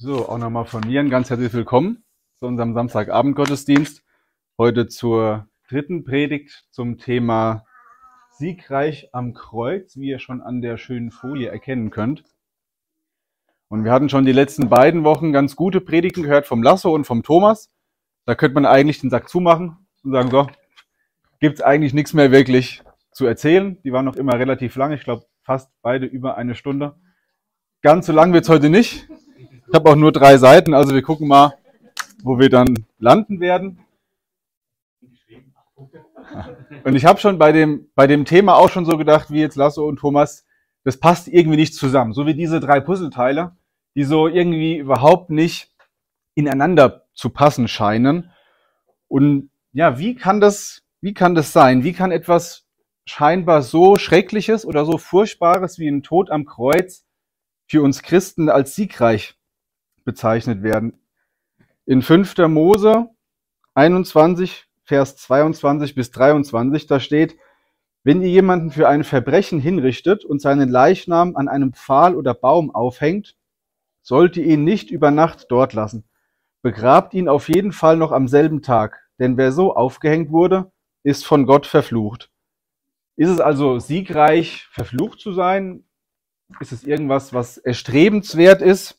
So, auch nochmal von mir ein ganz herzlich willkommen zu unserem Samstagabend-Gottesdienst. Heute zur dritten Predigt zum Thema Siegreich am Kreuz, wie ihr schon an der schönen Folie erkennen könnt. Und wir hatten schon die letzten beiden Wochen ganz gute Predigten gehört vom Lasso und vom Thomas. Da könnte man eigentlich den Sack zumachen und sagen, so, gibt's eigentlich nichts mehr wirklich zu erzählen. Die waren noch immer relativ lang, ich glaube fast beide über eine Stunde. Ganz so lang wird's heute nicht. Ich habe auch nur drei Seiten, also wir gucken mal, wo wir dann landen werden. Und ich habe schon bei dem, bei dem Thema auch schon so gedacht, wie jetzt Lasso und Thomas, das passt irgendwie nicht zusammen. So wie diese drei Puzzleteile, die so irgendwie überhaupt nicht ineinander zu passen scheinen. Und ja, wie kann das, wie kann das sein? Wie kann etwas scheinbar so Schreckliches oder so Furchtbares wie ein Tod am Kreuz für uns Christen als siegreich bezeichnet werden. In 5. Mose 21, Vers 22 bis 23, da steht, wenn ihr jemanden für ein Verbrechen hinrichtet und seinen Leichnam an einem Pfahl oder Baum aufhängt, sollt ihr ihn nicht über Nacht dort lassen. Begrabt ihn auf jeden Fall noch am selben Tag, denn wer so aufgehängt wurde, ist von Gott verflucht. Ist es also siegreich, verflucht zu sein? Ist es irgendwas, was erstrebenswert ist?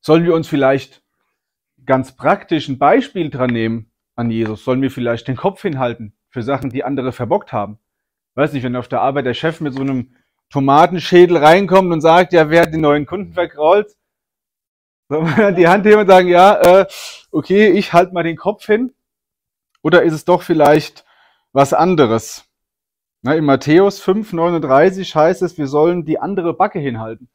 Sollen wir uns vielleicht ganz praktisch ein Beispiel dran nehmen an Jesus? Sollen wir vielleicht den Kopf hinhalten für Sachen, die andere verbockt haben? Weiß nicht, wenn auf der Arbeit der Chef mit so einem Tomatenschädel reinkommt und sagt, ja, wer hat den neuen Kunden verkrault? Soll man dann die Hand heben und sagen, ja, äh, okay, ich halte mal den Kopf hin? Oder ist es doch vielleicht was anderes? Na, in Matthäus 5, 39 heißt es, wir sollen die andere Backe hinhalten.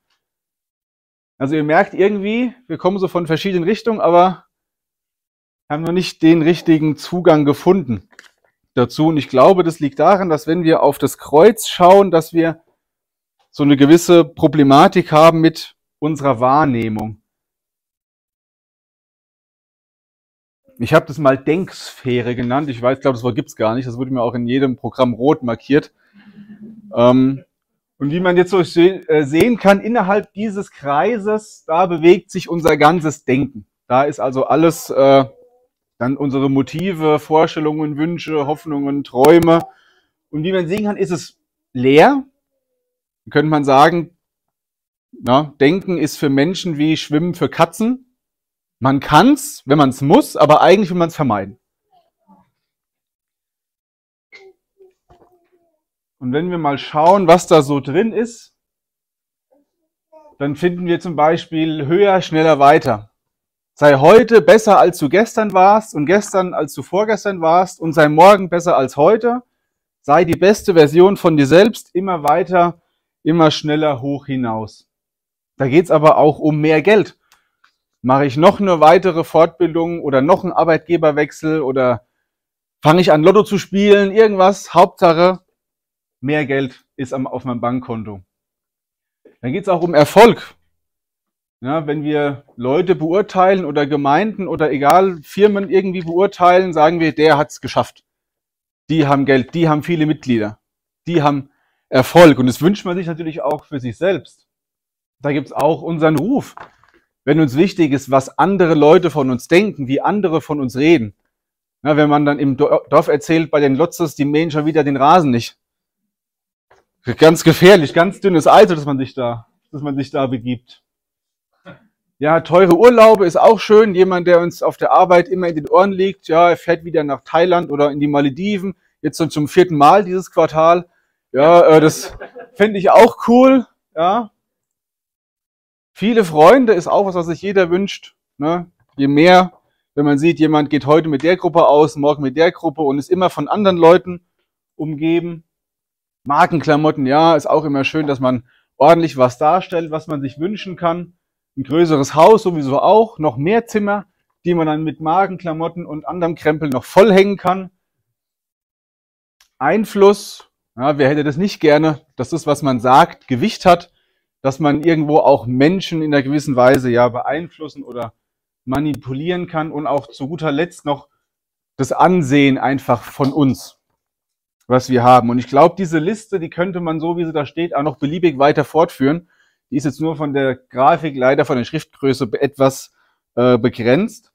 Also ihr merkt irgendwie, wir kommen so von verschiedenen Richtungen, aber haben noch nicht den richtigen Zugang gefunden dazu. Und ich glaube, das liegt daran, dass wenn wir auf das Kreuz schauen, dass wir so eine gewisse Problematik haben mit unserer Wahrnehmung. Ich habe das mal Denksphäre genannt. Ich weiß, glaube, das Wort gibt's gar nicht. Das wurde mir auch in jedem Programm rot markiert. Ähm, und wie man jetzt so äh, sehen kann, innerhalb dieses Kreises, da bewegt sich unser ganzes Denken. Da ist also alles, äh, dann unsere Motive, Vorstellungen, Wünsche, Hoffnungen, Träume. Und wie man sehen kann, ist es leer. Könnte man sagen, na, Denken ist für Menschen wie Schwimmen für Katzen. Man kann's, wenn man es muss, aber eigentlich will man es vermeiden. Und wenn wir mal schauen, was da so drin ist, dann finden wir zum Beispiel höher, schneller, weiter. Sei heute besser, als du gestern warst und gestern, als du vorgestern warst und sei morgen besser als heute. Sei die beste Version von dir selbst, immer weiter, immer schneller hoch hinaus. Da geht's aber auch um mehr Geld. Mache ich noch eine weitere Fortbildung oder noch einen Arbeitgeberwechsel oder fange ich an Lotto zu spielen, irgendwas, Hauptsache mehr Geld ist auf meinem Bankkonto. Dann geht es auch um Erfolg. Ja, wenn wir Leute beurteilen oder Gemeinden oder egal, Firmen irgendwie beurteilen, sagen wir, der hat es geschafft. Die haben Geld, die haben viele Mitglieder, die haben Erfolg. Und das wünscht man sich natürlich auch für sich selbst. Da gibt es auch unseren Ruf. Wenn uns wichtig ist, was andere Leute von uns denken, wie andere von uns reden. Ja, wenn man dann im Dorf erzählt, bei den Lotzes, die mähen schon wieder den Rasen nicht. Ganz gefährlich, ganz dünnes Eis, dass man sich da, dass man sich da begibt. Ja, teure Urlaube ist auch schön. Jemand, der uns auf der Arbeit immer in den Ohren liegt, ja, er fährt wieder nach Thailand oder in die Malediven, jetzt schon zum vierten Mal dieses Quartal. Ja, äh, das finde ich auch cool. Ja, viele Freunde ist auch was, was sich jeder wünscht. Ne? Je mehr, wenn man sieht, jemand geht heute mit der Gruppe aus, morgen mit der Gruppe und ist immer von anderen Leuten umgeben. Markenklamotten, ja, ist auch immer schön, dass man ordentlich was darstellt, was man sich wünschen kann. Ein größeres Haus sowieso auch, noch mehr Zimmer, die man dann mit Markenklamotten und anderem Krempel noch vollhängen kann. Einfluss, ja, wer hätte das nicht gerne, dass das, was man sagt, Gewicht hat, dass man irgendwo auch Menschen in einer gewissen Weise ja beeinflussen oder manipulieren kann und auch zu guter Letzt noch das Ansehen einfach von uns was wir haben. Und ich glaube, diese Liste, die könnte man so, wie sie da steht, auch noch beliebig weiter fortführen. Die ist jetzt nur von der Grafik, leider von der Schriftgröße etwas äh, begrenzt.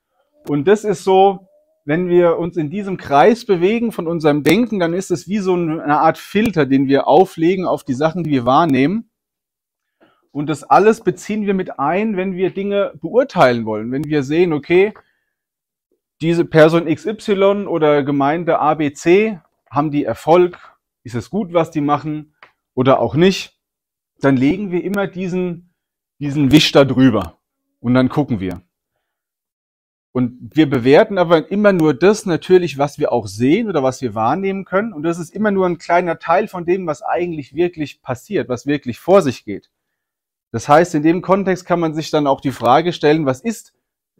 Und das ist so, wenn wir uns in diesem Kreis bewegen von unserem Denken, dann ist es wie so eine Art Filter, den wir auflegen auf die Sachen, die wir wahrnehmen. Und das alles beziehen wir mit ein, wenn wir Dinge beurteilen wollen. Wenn wir sehen, okay, diese Person XY oder Gemeinde ABC haben die Erfolg, ist es gut, was die machen oder auch nicht, dann legen wir immer diesen, diesen Wisch da drüber und dann gucken wir. Und wir bewerten aber immer nur das natürlich, was wir auch sehen oder was wir wahrnehmen können. Und das ist immer nur ein kleiner Teil von dem, was eigentlich wirklich passiert, was wirklich vor sich geht. Das heißt, in dem Kontext kann man sich dann auch die Frage stellen, was ist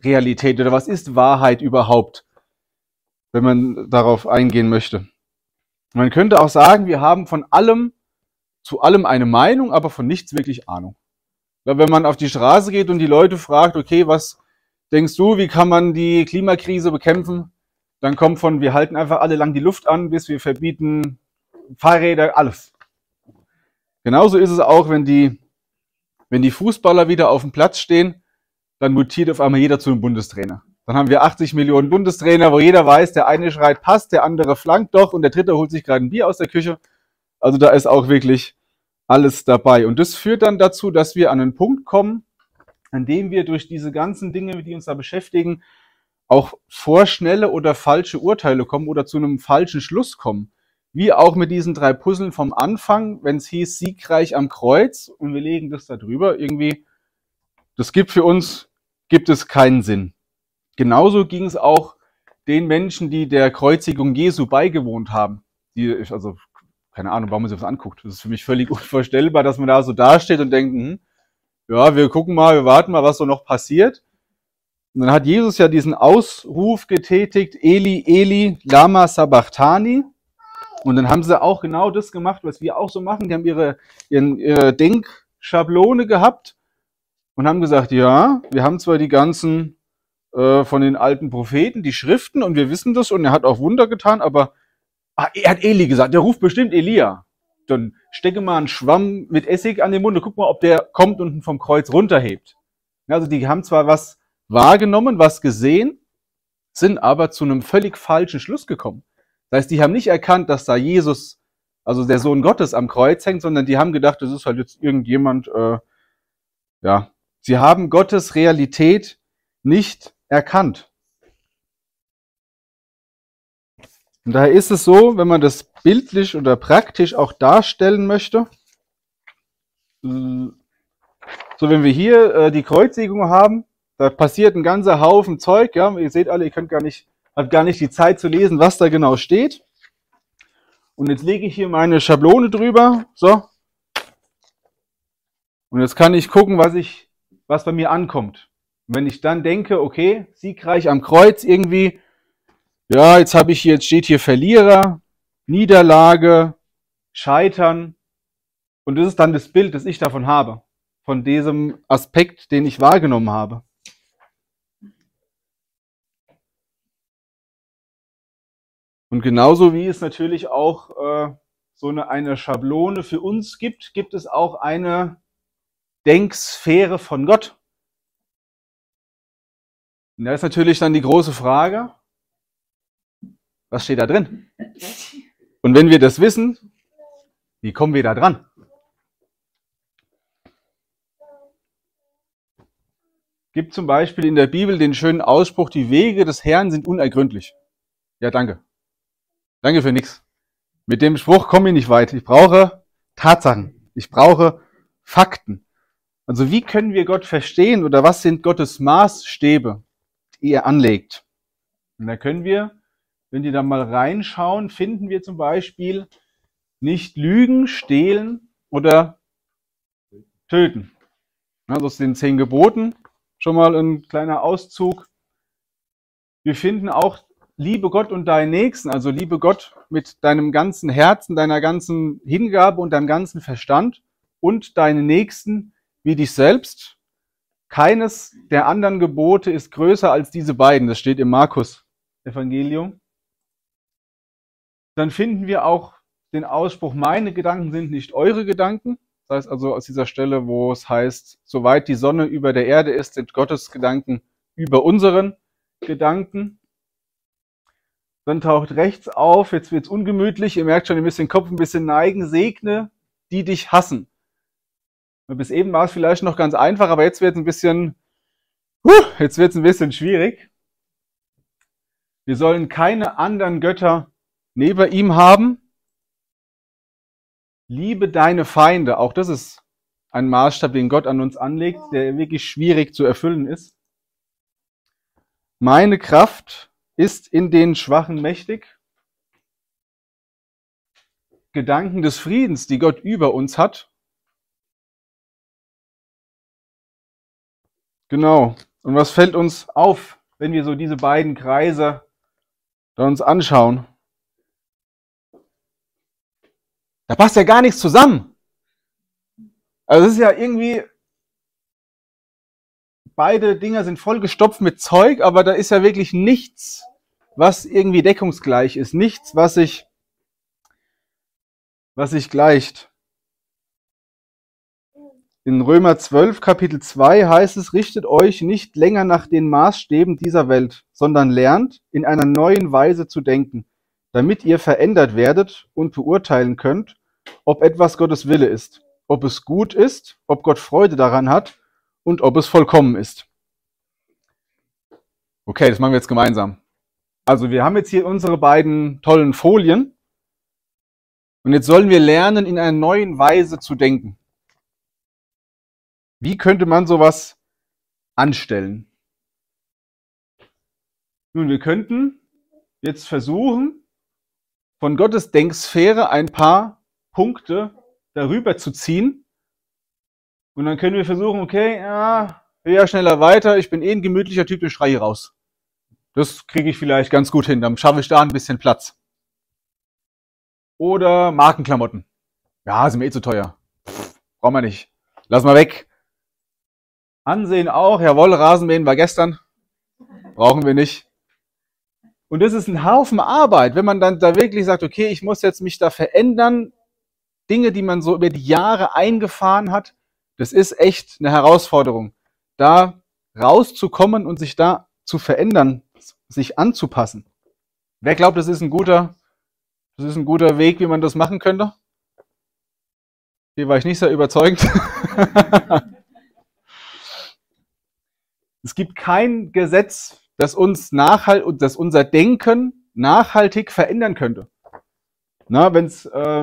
Realität oder was ist Wahrheit überhaupt, wenn man darauf eingehen möchte. Man könnte auch sagen, wir haben von allem zu allem eine Meinung, aber von nichts wirklich Ahnung. Wenn man auf die Straße geht und die Leute fragt, okay, was denkst du, wie kann man die Klimakrise bekämpfen? Dann kommt von, wir halten einfach alle lang die Luft an, bis wir verbieten Fahrräder, alles. Genauso ist es auch, wenn die, wenn die Fußballer wieder auf dem Platz stehen dann mutiert auf einmal jeder zu einem Bundestrainer. Dann haben wir 80 Millionen Bundestrainer, wo jeder weiß, der eine schreit passt, der andere flankt doch und der dritte holt sich gerade ein Bier aus der Küche. Also da ist auch wirklich alles dabei. Und das führt dann dazu, dass wir an einen Punkt kommen, an dem wir durch diese ganzen Dinge, die uns da beschäftigen, auch vorschnelle oder falsche Urteile kommen oder zu einem falschen Schluss kommen. Wie auch mit diesen drei Puzzeln vom Anfang, wenn es hieß, siegreich am Kreuz und wir legen das da drüber, irgendwie, das gibt für uns gibt es keinen Sinn. Genauso ging es auch den Menschen, die der Kreuzigung Jesu beigewohnt haben. Die, also, keine Ahnung, warum man sich das anguckt. Das ist für mich völlig unvorstellbar, dass man da so dasteht und denkt, hm, ja, wir gucken mal, wir warten mal, was so noch passiert. Und dann hat Jesus ja diesen Ausruf getätigt, Eli, Eli, Lama Sabachthani. Und dann haben sie auch genau das gemacht, was wir auch so machen. Die haben ihre, ihren, ihre Denkschablone gehabt und haben gesagt, ja, wir haben zwar die ganzen äh, von den alten Propheten, die Schriften und wir wissen das und er hat auch Wunder getan, aber ah, er hat Eli gesagt, der ruft bestimmt Elia. Dann stecke mal einen Schwamm mit Essig an den Mund und guck mal, ob der kommt und vom Kreuz runterhebt. Also die haben zwar was wahrgenommen, was gesehen, sind aber zu einem völlig falschen Schluss gekommen. Das heißt, die haben nicht erkannt, dass da Jesus, also der Sohn Gottes am Kreuz hängt, sondern die haben gedacht, das ist halt jetzt irgendjemand, äh, ja, Sie haben Gottes Realität nicht erkannt. Und daher ist es so, wenn man das bildlich oder praktisch auch darstellen möchte, so wenn wir hier äh, die Kreuzigung haben, da passiert ein ganzer Haufen Zeug, ja, ihr seht alle, ihr könnt gar nicht, habt gar nicht die Zeit zu lesen, was da genau steht. Und jetzt lege ich hier meine Schablone drüber, so. Und jetzt kann ich gucken, was ich was bei mir ankommt. Wenn ich dann denke, okay, siegreich am Kreuz irgendwie, ja, jetzt habe ich hier, jetzt steht hier Verlierer, Niederlage, Scheitern. Und das ist dann das Bild, das ich davon habe, von diesem Aspekt, den ich wahrgenommen habe. Und genauso wie es natürlich auch äh, so eine, eine Schablone für uns gibt, gibt es auch eine Denksphäre von Gott? Und da ist natürlich dann die große Frage, was steht da drin? Und wenn wir das wissen, wie kommen wir da dran? Gibt zum Beispiel in der Bibel den schönen Ausspruch, die Wege des Herrn sind unergründlich. Ja, danke. Danke für nichts. Mit dem Spruch komme ich nicht weit. Ich brauche Tatsachen. Ich brauche Fakten. Also wie können wir Gott verstehen oder was sind Gottes Maßstäbe, er anlegt? Und da können wir, wenn die da mal reinschauen, finden wir zum Beispiel nicht lügen, stehlen oder töten. Also aus den zehn Geboten schon mal ein kleiner Auszug. Wir finden auch liebe Gott und deinen Nächsten, also liebe Gott mit deinem ganzen Herzen, deiner ganzen Hingabe und deinem ganzen Verstand und deinen Nächsten wie dich selbst. Keines der anderen Gebote ist größer als diese beiden. Das steht im Markus Evangelium. Dann finden wir auch den Ausspruch, meine Gedanken sind nicht eure Gedanken. Das heißt also aus dieser Stelle, wo es heißt, soweit die Sonne über der Erde ist, sind Gottes Gedanken über unseren Gedanken. Dann taucht rechts auf, jetzt wird's ungemütlich, ihr merkt schon, ihr müsst den Kopf ein bisschen neigen, segne, die dich hassen. Bis eben war es vielleicht noch ganz einfach, aber jetzt wird es ein bisschen, huh, jetzt wird es ein bisschen schwierig. Wir sollen keine anderen Götter neben ihm haben. Liebe deine Feinde. Auch das ist ein Maßstab, den Gott an uns anlegt, der wirklich schwierig zu erfüllen ist. Meine Kraft ist in den Schwachen mächtig. Gedanken des Friedens, die Gott über uns hat. Genau. Und was fällt uns auf, wenn wir so diese beiden Kreise da uns anschauen? Da passt ja gar nichts zusammen. Also es ist ja irgendwie, beide Dinger sind vollgestopft mit Zeug, aber da ist ja wirklich nichts, was irgendwie deckungsgleich ist. Nichts, was sich, was sich gleicht. In Römer 12, Kapitel 2 heißt es, richtet euch nicht länger nach den Maßstäben dieser Welt, sondern lernt, in einer neuen Weise zu denken, damit ihr verändert werdet und beurteilen könnt, ob etwas Gottes Wille ist, ob es gut ist, ob Gott Freude daran hat und ob es vollkommen ist. Okay, das machen wir jetzt gemeinsam. Also wir haben jetzt hier unsere beiden tollen Folien und jetzt sollen wir lernen, in einer neuen Weise zu denken. Wie könnte man sowas anstellen? Nun, wir könnten jetzt versuchen, von Gottes Denksphäre ein paar Punkte darüber zu ziehen. Und dann können wir versuchen, okay, ja, höher, schneller, weiter. Ich bin eh ein gemütlicher Typ, ich schreie raus. Das kriege ich vielleicht ganz gut hin. Dann schaffe ich da ein bisschen Platz. Oder Markenklamotten. Ja, sind mir eh zu teuer. brauchen wir nicht. Lass mal weg. Ansehen auch, jawohl, Rasenmähen war gestern. Brauchen wir nicht. Und das ist ein Haufen Arbeit, wenn man dann da wirklich sagt, okay, ich muss jetzt mich da verändern. Dinge, die man so über die Jahre eingefahren hat, das ist echt eine Herausforderung. Da rauszukommen und sich da zu verändern, sich anzupassen. Wer glaubt, das ist ein guter, das ist ein guter Weg, wie man das machen könnte? Hier war ich nicht sehr überzeugt. Es gibt kein Gesetz, das uns nachhalt und das unser Denken nachhaltig verändern könnte. Na, wenn es äh,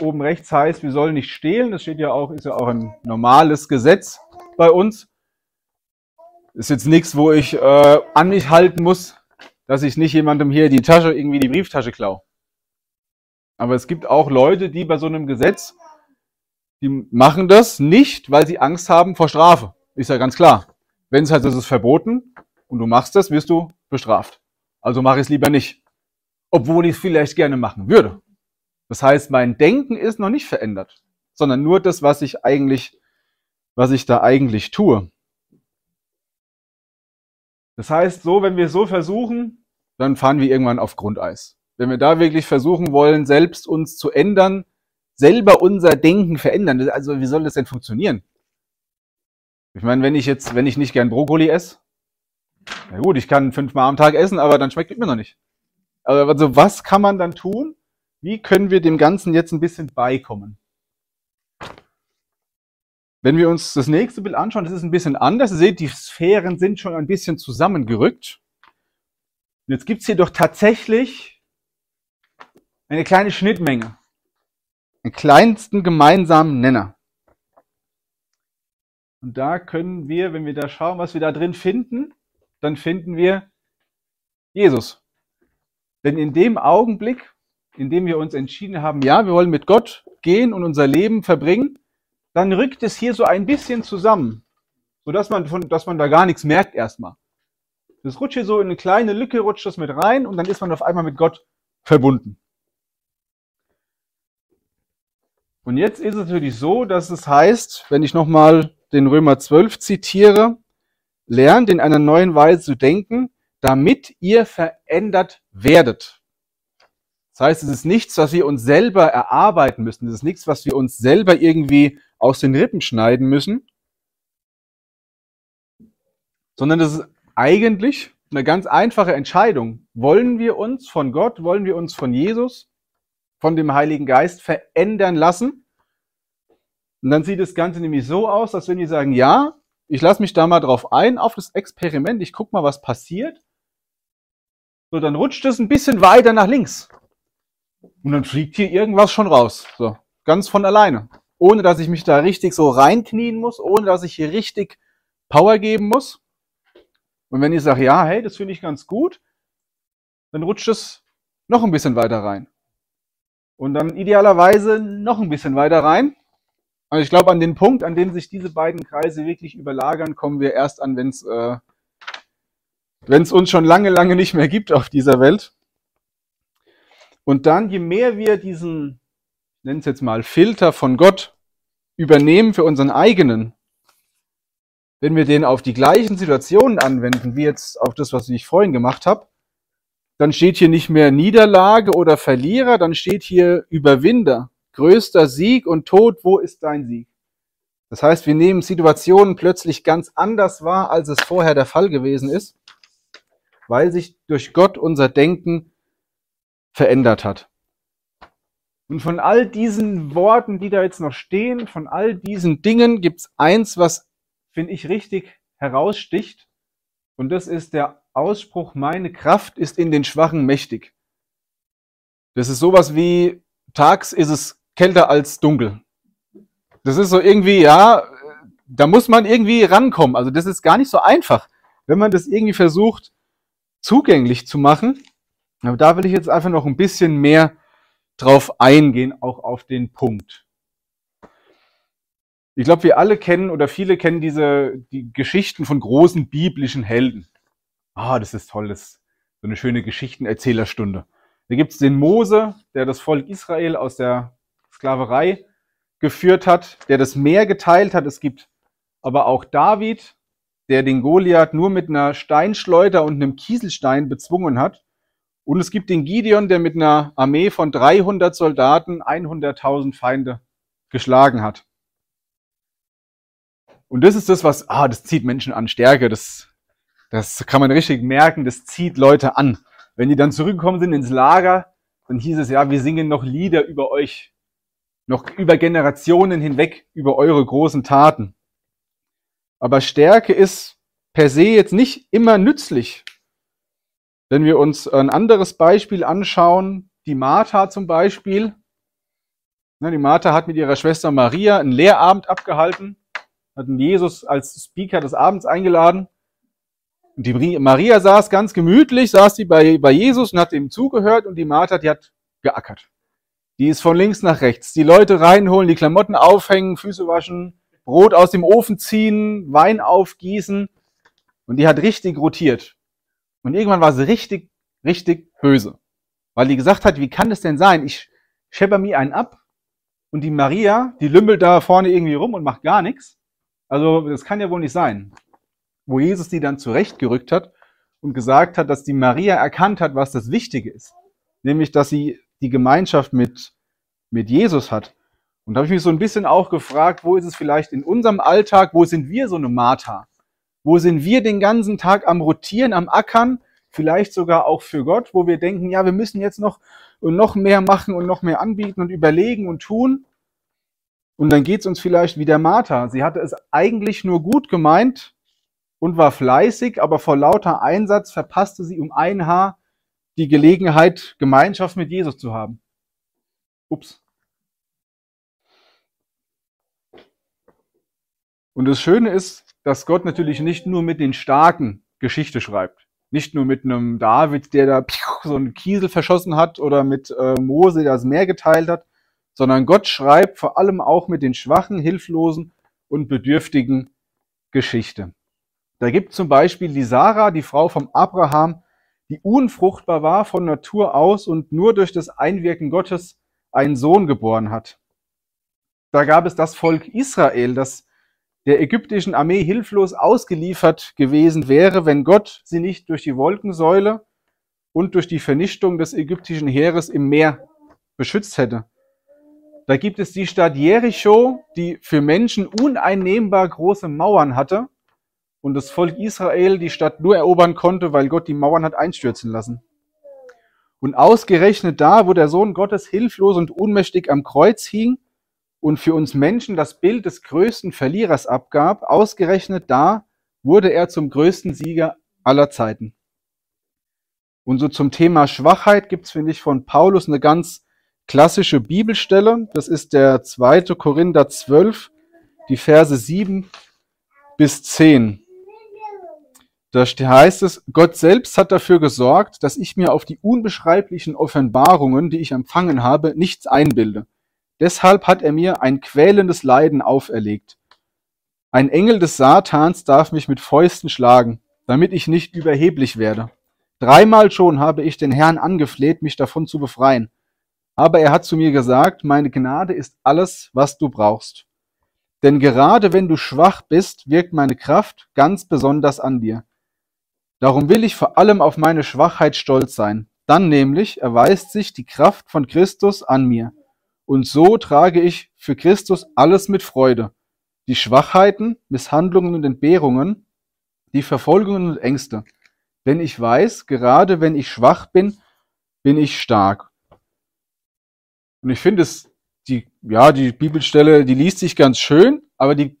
oben rechts heißt, wir sollen nicht stehlen, das steht ja auch, ist ja auch ein normales Gesetz bei uns. Ist jetzt nichts, wo ich äh, an mich halten muss, dass ich nicht jemandem hier die Tasche, irgendwie die Brieftasche klaue. Aber es gibt auch Leute, die bei so einem Gesetz, die machen das nicht, weil sie Angst haben vor Strafe. Ist ja ganz klar. Wenn es heißt, es ist verboten und du machst das, wirst du bestraft. Also mache ich es lieber nicht. Obwohl ich es vielleicht gerne machen würde. Das heißt, mein Denken ist noch nicht verändert, sondern nur das, was ich eigentlich, was ich da eigentlich tue. Das heißt, so, wenn wir so versuchen, dann fahren wir irgendwann auf Grundeis. Wenn wir da wirklich versuchen wollen, selbst uns zu ändern, selber unser Denken verändern, also wie soll das denn funktionieren? Ich meine, wenn ich jetzt, wenn ich nicht gern Brokkoli esse, na gut, ich kann fünfmal am Tag essen, aber dann schmeckt es mir noch nicht. Also was kann man dann tun? Wie können wir dem Ganzen jetzt ein bisschen beikommen? Wenn wir uns das nächste Bild anschauen, das ist ein bisschen anders. Ihr seht, die Sphären sind schon ein bisschen zusammengerückt. Und jetzt gibt es hier doch tatsächlich eine kleine Schnittmenge. Den kleinsten gemeinsamen Nenner. Und da können wir, wenn wir da schauen, was wir da drin finden, dann finden wir Jesus. Denn in dem Augenblick, in dem wir uns entschieden haben, ja, wir wollen mit Gott gehen und unser Leben verbringen, dann rückt es hier so ein bisschen zusammen, sodass man, von, dass man da gar nichts merkt erstmal. Das rutscht hier so in eine kleine Lücke, rutscht das mit rein und dann ist man auf einmal mit Gott verbunden. Und jetzt ist es natürlich so, dass es heißt, wenn ich nochmal den Römer 12 zitiere, lernt in einer neuen Weise zu denken, damit ihr verändert werdet. Das heißt, es ist nichts, was wir uns selber erarbeiten müssen. Es ist nichts, was wir uns selber irgendwie aus den Rippen schneiden müssen, sondern das ist eigentlich eine ganz einfache Entscheidung. Wollen wir uns von Gott, wollen wir uns von Jesus, von dem Heiligen Geist verändern lassen? Und dann sieht das Ganze nämlich so aus, dass wenn wir sagen, ja, ich lasse mich da mal drauf ein, auf das Experiment, ich gucke mal, was passiert, so, dann rutscht es ein bisschen weiter nach links. Und dann fliegt hier irgendwas schon raus. So, ganz von alleine. Ohne dass ich mich da richtig so reinknien muss, ohne dass ich hier richtig Power geben muss. Und wenn ich sage, ja, hey, das finde ich ganz gut, dann rutscht es noch ein bisschen weiter rein. Und dann idealerweise noch ein bisschen weiter rein. Und ich glaube, an den Punkt, an dem sich diese beiden Kreise wirklich überlagern, kommen wir erst an, wenn es äh, wenn es uns schon lange, lange nicht mehr gibt auf dieser Welt. Und dann, je mehr wir diesen, nennen es jetzt mal, Filter von Gott übernehmen für unseren eigenen, wenn wir den auf die gleichen Situationen anwenden, wie jetzt auf das, was ich vorhin gemacht habe, dann steht hier nicht mehr Niederlage oder Verlierer, dann steht hier Überwinder, größter Sieg und Tod, wo ist dein Sieg? Das heißt, wir nehmen Situationen plötzlich ganz anders wahr, als es vorher der Fall gewesen ist weil sich durch Gott unser Denken verändert hat. Und von all diesen Worten, die da jetzt noch stehen, von all diesen Dingen gibt's eins, was, finde ich, richtig heraussticht. Und das ist der Ausspruch, meine Kraft ist in den Schwachen mächtig. Das ist sowas wie, tags ist es kälter als dunkel. Das ist so irgendwie, ja, da muss man irgendwie rankommen. Also das ist gar nicht so einfach, wenn man das irgendwie versucht, zugänglich zu machen. Aber da will ich jetzt einfach noch ein bisschen mehr drauf eingehen, auch auf den Punkt. Ich glaube, wir alle kennen oder viele kennen diese die Geschichten von großen biblischen Helden. Ah, das ist toll, das ist so eine schöne Geschichtenerzählerstunde. Da gibt es den Mose, der das Volk Israel aus der Sklaverei geführt hat, der das Meer geteilt hat. Es gibt aber auch David, der den Goliath nur mit einer Steinschleuder und einem Kieselstein bezwungen hat. Und es gibt den Gideon, der mit einer Armee von 300 Soldaten 100.000 Feinde geschlagen hat. Und das ist das, was, ah, das zieht Menschen an Stärke. Das, das kann man richtig merken. Das zieht Leute an. Wenn die dann zurückgekommen sind ins Lager, dann hieß es ja, wir singen noch Lieder über euch. Noch über Generationen hinweg, über eure großen Taten. Aber Stärke ist per se jetzt nicht immer nützlich. Wenn wir uns ein anderes Beispiel anschauen, die Martha zum Beispiel. Die Martha hat mit ihrer Schwester Maria einen Lehrabend abgehalten, hat Jesus als Speaker des Abends eingeladen. Und die Maria saß ganz gemütlich, saß die bei, bei Jesus und hat ihm zugehört und die Martha, die hat geackert. Die ist von links nach rechts. Die Leute reinholen, die Klamotten aufhängen, Füße waschen, Brot aus dem Ofen ziehen, Wein aufgießen. Und die hat richtig rotiert. Und irgendwann war sie richtig, richtig böse. Weil die gesagt hat, wie kann das denn sein? Ich schepper mir einen ab und die Maria, die lümmelt da vorne irgendwie rum und macht gar nichts. Also das kann ja wohl nicht sein. Wo Jesus die dann zurechtgerückt hat und gesagt hat, dass die Maria erkannt hat, was das Wichtige ist. Nämlich, dass sie die Gemeinschaft mit, mit Jesus hat. Und da habe ich mich so ein bisschen auch gefragt, wo ist es vielleicht in unserem Alltag, wo sind wir so eine Martha? Wo sind wir den ganzen Tag am Rotieren, am Ackern, vielleicht sogar auch für Gott, wo wir denken, ja, wir müssen jetzt noch und noch mehr machen und noch mehr anbieten und überlegen und tun. Und dann geht es uns vielleicht wie der Martha. Sie hatte es eigentlich nur gut gemeint und war fleißig, aber vor lauter Einsatz verpasste sie um ein Haar die Gelegenheit, Gemeinschaft mit Jesus zu haben. Ups. Und das Schöne ist, dass Gott natürlich nicht nur mit den Starken Geschichte schreibt. Nicht nur mit einem David, der da so einen Kiesel verschossen hat oder mit äh, Mose, der das Meer geteilt hat, sondern Gott schreibt vor allem auch mit den schwachen, hilflosen und bedürftigen Geschichte. Da gibt zum Beispiel die Sarah, die Frau vom Abraham, die unfruchtbar war von Natur aus und nur durch das Einwirken Gottes einen Sohn geboren hat. Da gab es das Volk Israel, das der ägyptischen Armee hilflos ausgeliefert gewesen wäre, wenn Gott sie nicht durch die Wolkensäule und durch die Vernichtung des ägyptischen Heeres im Meer beschützt hätte. Da gibt es die Stadt Jericho, die für Menschen uneinnehmbar große Mauern hatte und das Volk Israel die Stadt nur erobern konnte, weil Gott die Mauern hat einstürzen lassen. Und ausgerechnet da, wo der Sohn Gottes hilflos und ohnmächtig am Kreuz hing und für uns Menschen das Bild des größten Verlierers abgab, ausgerechnet da wurde er zum größten Sieger aller Zeiten. Und so zum Thema Schwachheit gibt's finde ich, von Paulus eine ganz klassische Bibelstelle. Das ist der 2. Korinther 12, die Verse 7 bis 10. Da heißt es, Gott selbst hat dafür gesorgt, dass ich mir auf die unbeschreiblichen Offenbarungen, die ich empfangen habe, nichts einbilde. Deshalb hat er mir ein quälendes Leiden auferlegt. Ein Engel des Satans darf mich mit Fäusten schlagen, damit ich nicht überheblich werde. Dreimal schon habe ich den Herrn angefleht, mich davon zu befreien. Aber er hat zu mir gesagt, meine Gnade ist alles, was du brauchst. Denn gerade wenn du schwach bist, wirkt meine Kraft ganz besonders an dir. Darum will ich vor allem auf meine Schwachheit stolz sein. Dann nämlich erweist sich die Kraft von Christus an mir. Und so trage ich für Christus alles mit Freude. Die Schwachheiten, Misshandlungen und Entbehrungen, die Verfolgungen und Ängste. Wenn ich weiß, gerade wenn ich schwach bin, bin ich stark. Und ich finde es, die, ja, die Bibelstelle, die liest sich ganz schön, aber die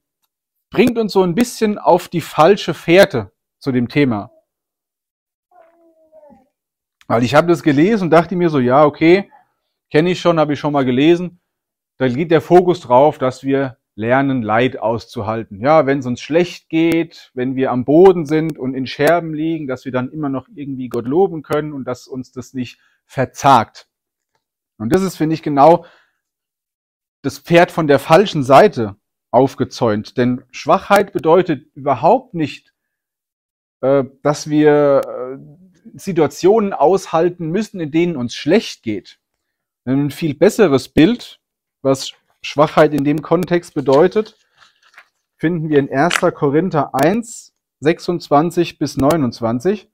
bringt uns so ein bisschen auf die falsche Fährte zu dem Thema. Weil ich habe das gelesen und dachte mir so, ja, okay, kenne ich schon, habe ich schon mal gelesen. Da geht der Fokus drauf, dass wir lernen, Leid auszuhalten. Ja, wenn es uns schlecht geht, wenn wir am Boden sind und in Scherben liegen, dass wir dann immer noch irgendwie Gott loben können und dass uns das nicht verzagt. Und das ist, finde ich, genau das Pferd von der falschen Seite aufgezäunt. Denn Schwachheit bedeutet überhaupt nicht, äh, dass wir äh, Situationen aushalten müssen, in denen uns schlecht geht. Ein viel besseres Bild, was Schwachheit in dem Kontext bedeutet, finden wir in 1. Korinther 1, 26 bis 29.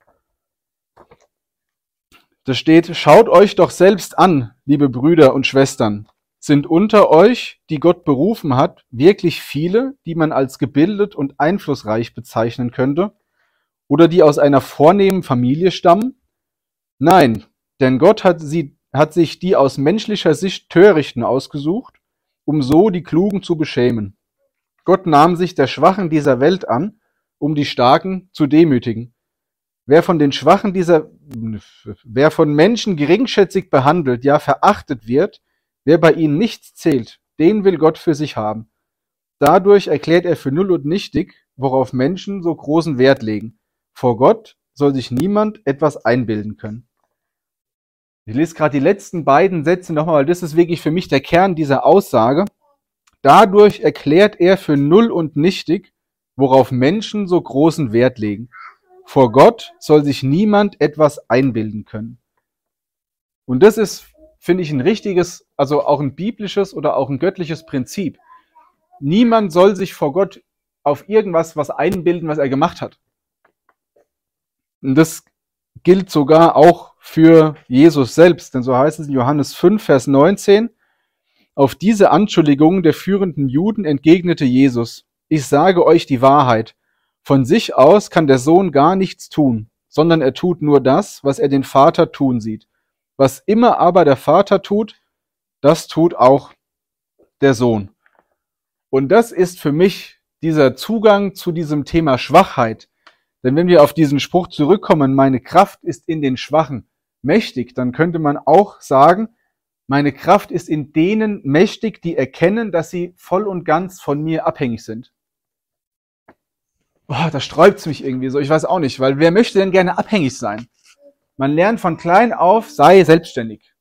Da steht, schaut euch doch selbst an, liebe Brüder und Schwestern. Sind unter euch, die Gott berufen hat, wirklich viele, die man als gebildet und einflussreich bezeichnen könnte? Oder die aus einer vornehmen Familie stammen? Nein, denn Gott hat, sie, hat sich die aus menschlicher Sicht Törichten ausgesucht, um so die Klugen zu beschämen. Gott nahm sich der Schwachen dieser Welt an, um die Starken zu demütigen. Wer von den Schwachen dieser, wer von Menschen geringschätzig behandelt, ja verachtet wird, wer bei ihnen nichts zählt, den will Gott für sich haben. Dadurch erklärt er für null und nichtig, worauf Menschen so großen Wert legen. Vor Gott soll sich niemand etwas einbilden können. Ich lese gerade die letzten beiden Sätze nochmal, weil das ist wirklich für mich der Kern dieser Aussage. Dadurch erklärt er für null und nichtig, worauf Menschen so großen Wert legen. Vor Gott soll sich niemand etwas einbilden können. Und das ist, finde ich, ein richtiges, also auch ein biblisches oder auch ein göttliches Prinzip. Niemand soll sich vor Gott auf irgendwas was einbilden, was er gemacht hat. Und das gilt sogar auch für Jesus selbst, denn so heißt es in Johannes 5, Vers 19. Auf diese Anschuldigungen der führenden Juden entgegnete Jesus, ich sage euch die Wahrheit, von sich aus kann der Sohn gar nichts tun, sondern er tut nur das, was er den Vater tun sieht. Was immer aber der Vater tut, das tut auch der Sohn. Und das ist für mich dieser Zugang zu diesem Thema Schwachheit. Denn wenn wir auf diesen Spruch zurückkommen, meine Kraft ist in den Schwachen mächtig, dann könnte man auch sagen, meine Kraft ist in denen mächtig, die erkennen, dass sie voll und ganz von mir abhängig sind boah, da sträubt's mich irgendwie so. Ich weiß auch nicht, weil wer möchte denn gerne abhängig sein? Man lernt von klein auf, sei selbstständig.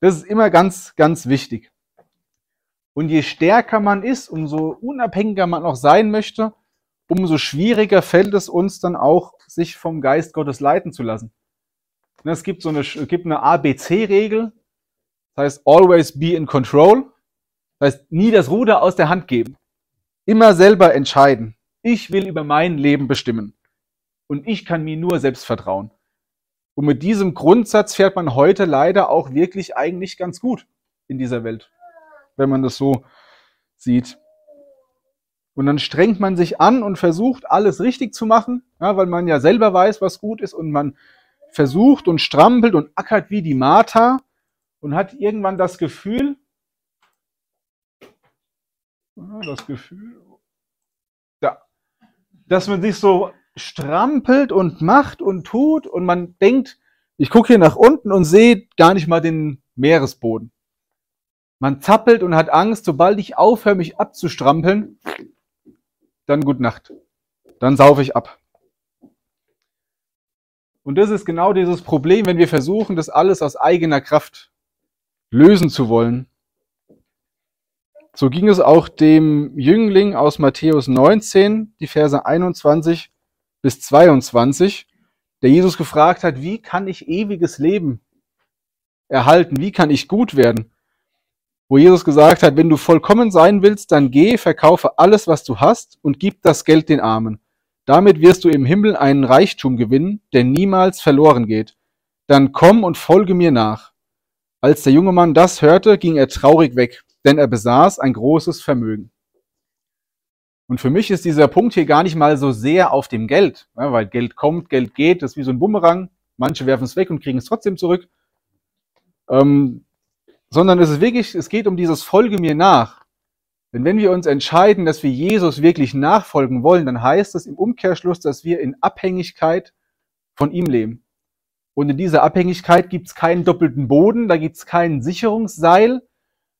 Das ist immer ganz, ganz wichtig. Und je stärker man ist, umso unabhängiger man auch sein möchte, umso schwieriger fällt es uns dann auch, sich vom Geist Gottes leiten zu lassen. Es gibt so eine, eine ABC-Regel, das heißt always be in control, das heißt nie das Ruder aus der Hand geben, immer selber entscheiden. Ich will über mein Leben bestimmen. Und ich kann mir nur selbst vertrauen. Und mit diesem Grundsatz fährt man heute leider auch wirklich eigentlich ganz gut in dieser Welt. wenn man das so sieht. Und dann strengt man sich an und versucht, alles richtig zu machen, ja, weil man ja selber weiß, was gut ist und man versucht und strampelt und ackert wie die Martha und hat irgendwann das Gefühl, das Gefühl, ja, dass man sich so strampelt und macht und tut und man denkt, ich gucke hier nach unten und sehe gar nicht mal den Meeresboden. Man zappelt und hat Angst, sobald ich aufhöre, mich abzustrampeln, dann gut Nacht. Dann saufe ich ab. Und das ist genau dieses Problem, wenn wir versuchen, das alles aus eigener Kraft lösen zu wollen. So ging es auch dem Jüngling aus Matthäus 19, die Verse 21 bis 22, der Jesus gefragt hat, wie kann ich ewiges Leben erhalten? Wie kann ich gut werden? Wo Jesus gesagt hat, wenn du vollkommen sein willst, dann geh, verkaufe alles, was du hast und gib das Geld den Armen. Damit wirst du im Himmel einen Reichtum gewinnen, der niemals verloren geht. Dann komm und folge mir nach. Als der junge Mann das hörte, ging er traurig weg, denn er besaß ein großes Vermögen. Und für mich ist dieser Punkt hier gar nicht mal so sehr auf dem Geld, weil Geld kommt, Geld geht, das ist wie so ein Bumerang. Manche werfen es weg und kriegen es trotzdem zurück. Ähm, sondern es ist wirklich, es geht um dieses Folge mir nach. Denn wenn wir uns entscheiden, dass wir Jesus wirklich nachfolgen wollen, dann heißt das im Umkehrschluss, dass wir in Abhängigkeit von ihm leben. Und in dieser Abhängigkeit gibt es keinen doppelten Boden, da gibt es kein Sicherungsseil,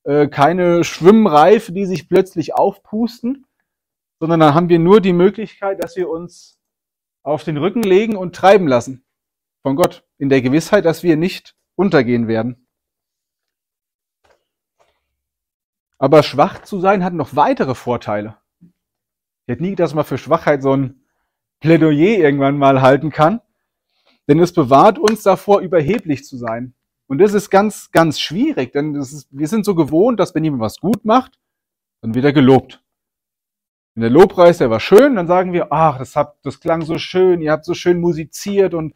äh, keine Schwimmreife, die sich plötzlich aufpusten, sondern dann haben wir nur die Möglichkeit, dass wir uns auf den Rücken legen und treiben lassen von Gott, in der Gewissheit, dass wir nicht untergehen werden. Aber schwach zu sein hat noch weitere Vorteile. Ich hätte nie, dass man für Schwachheit so ein Plädoyer irgendwann mal halten kann, denn es bewahrt uns davor, überheblich zu sein. Und das ist ganz, ganz schwierig, denn ist, wir sind so gewohnt, dass wenn jemand was gut macht, dann wird er gelobt. Wenn der Lobpreis, der war schön, dann sagen wir, ach, das, habt, das klang so schön, ihr habt so schön musiziert und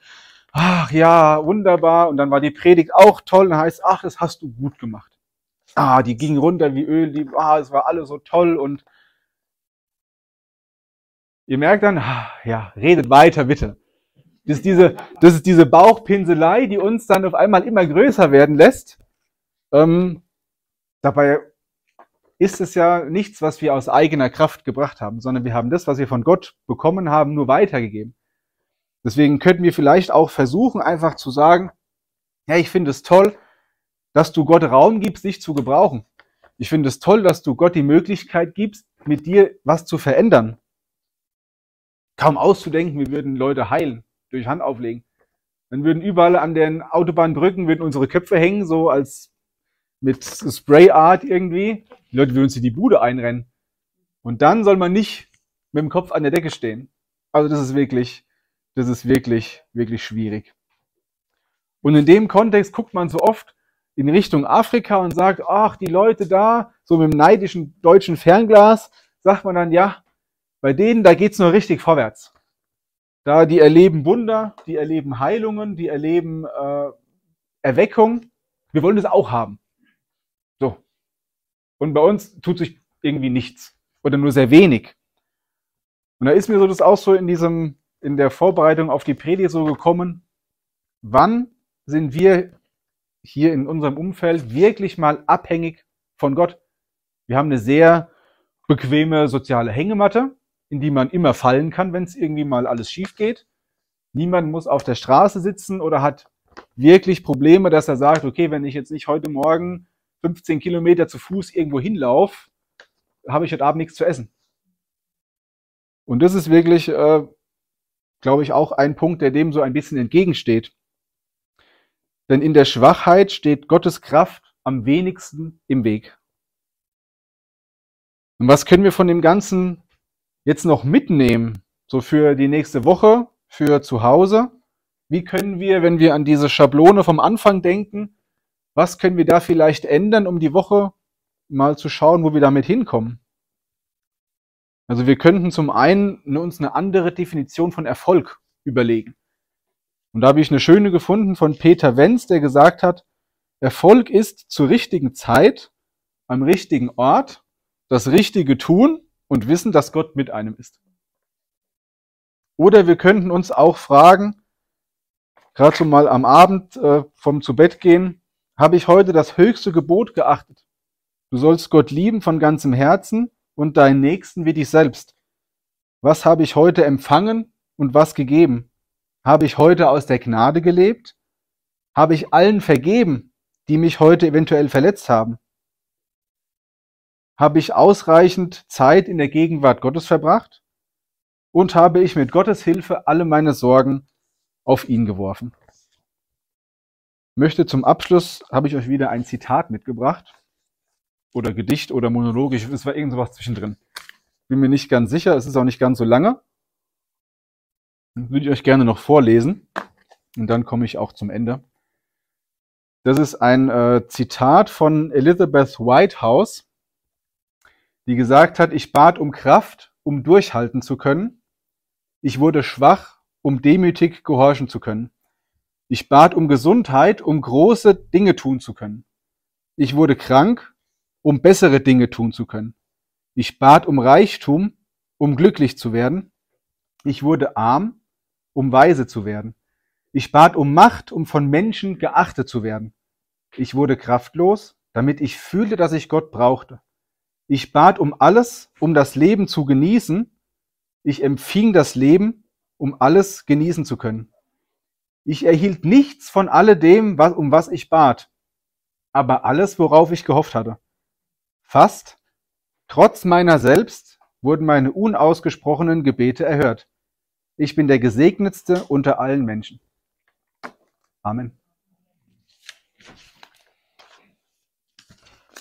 ach ja, wunderbar. Und dann war die Predigt auch toll, dann heißt, ach, das hast du gut gemacht. Ah, die ging runter wie Öl, die, ah, es war alles so toll und ihr merkt dann, ah, ja, redet weiter bitte. Das ist diese, das ist diese Bauchpinselei, die uns dann auf einmal immer größer werden lässt. Ähm, dabei ist es ja nichts, was wir aus eigener Kraft gebracht haben, sondern wir haben das, was wir von Gott bekommen haben, nur weitergegeben. Deswegen könnten wir vielleicht auch versuchen, einfach zu sagen, ja, ich finde es toll, dass du Gott Raum gibst, dich zu gebrauchen. Ich finde es toll, dass du Gott die Möglichkeit gibst, mit dir was zu verändern. Kaum auszudenken, wir würden Leute heilen, durch Hand auflegen. Dann würden überall an den Autobahnbrücken würden unsere Köpfe hängen, so als mit Sprayart irgendwie. Die Leute würden uns in die Bude einrennen. Und dann soll man nicht mit dem Kopf an der Decke stehen. Also das ist wirklich, das ist wirklich, wirklich schwierig. Und in dem Kontext guckt man so oft in Richtung Afrika und sagt, ach, die Leute da, so mit dem neidischen deutschen Fernglas, sagt man dann, ja, bei denen, da geht's nur richtig vorwärts. Da, die erleben Wunder, die erleben Heilungen, die erleben äh, Erweckung. Wir wollen das auch haben. So. Und bei uns tut sich irgendwie nichts oder nur sehr wenig. Und da ist mir so das auch so in diesem, in der Vorbereitung auf die Predigt so gekommen. Wann sind wir hier in unserem Umfeld wirklich mal abhängig von Gott? Wir haben eine sehr bequeme soziale Hängematte, in die man immer fallen kann, wenn es irgendwie mal alles schief geht. Niemand muss auf der Straße sitzen oder hat wirklich Probleme, dass er sagt, okay, wenn ich jetzt nicht heute Morgen 15 Kilometer zu Fuß irgendwo hinlaufe, habe ich heute Abend nichts zu essen. Und das ist wirklich, äh, glaube ich, auch ein Punkt, der dem so ein bisschen entgegensteht. Denn in der Schwachheit steht Gottes Kraft am wenigsten im Weg. Und was können wir von dem Ganzen jetzt noch mitnehmen? So für die nächste Woche, für zu Hause? Wie können wir, wenn wir an diese Schablone vom Anfang denken, was können wir da vielleicht ändern, um die Woche mal zu schauen, wo wir damit hinkommen? Also wir könnten zum einen uns eine andere Definition von Erfolg überlegen. Und da habe ich eine schöne gefunden von Peter Wenz, der gesagt hat, Erfolg ist zur richtigen Zeit am richtigen Ort, das Richtige tun und wissen, dass Gott mit einem ist. Oder wir könnten uns auch fragen, gerade so mal am Abend äh, vom zu Bett gehen, habe ich heute das höchste Gebot geachtet? Du sollst Gott lieben von ganzem Herzen und deinen Nächsten wie dich selbst. Was habe ich heute empfangen und was gegeben? Habe ich heute aus der Gnade gelebt? Habe ich allen vergeben, die mich heute eventuell verletzt haben? Habe ich ausreichend Zeit in der Gegenwart Gottes verbracht? Und habe ich mit Gottes Hilfe alle meine Sorgen auf ihn geworfen? Möchte zum Abschluss, habe ich euch wieder ein Zitat mitgebracht. Oder Gedicht oder monologisch, es war irgend sowas zwischendrin. Bin mir nicht ganz sicher, es ist auch nicht ganz so lange. Würde ich euch gerne noch vorlesen. Und dann komme ich auch zum Ende. Das ist ein äh, Zitat von Elizabeth Whitehouse, die gesagt hat, ich bat um Kraft, um durchhalten zu können. Ich wurde schwach, um demütig gehorchen zu können. Ich bat um Gesundheit, um große Dinge tun zu können. Ich wurde krank, um bessere Dinge tun zu können. Ich bat um Reichtum, um glücklich zu werden. Ich wurde arm, um weise zu werden. Ich bat um Macht, um von Menschen geachtet zu werden. Ich wurde kraftlos, damit ich fühlte, dass ich Gott brauchte. Ich bat um alles, um das Leben zu genießen. Ich empfing das Leben, um alles genießen zu können. Ich erhielt nichts von alledem, um was ich bat, aber alles, worauf ich gehofft hatte. Fast, trotz meiner selbst, wurden meine unausgesprochenen Gebete erhört. Ich bin der gesegnetste unter allen Menschen. Amen.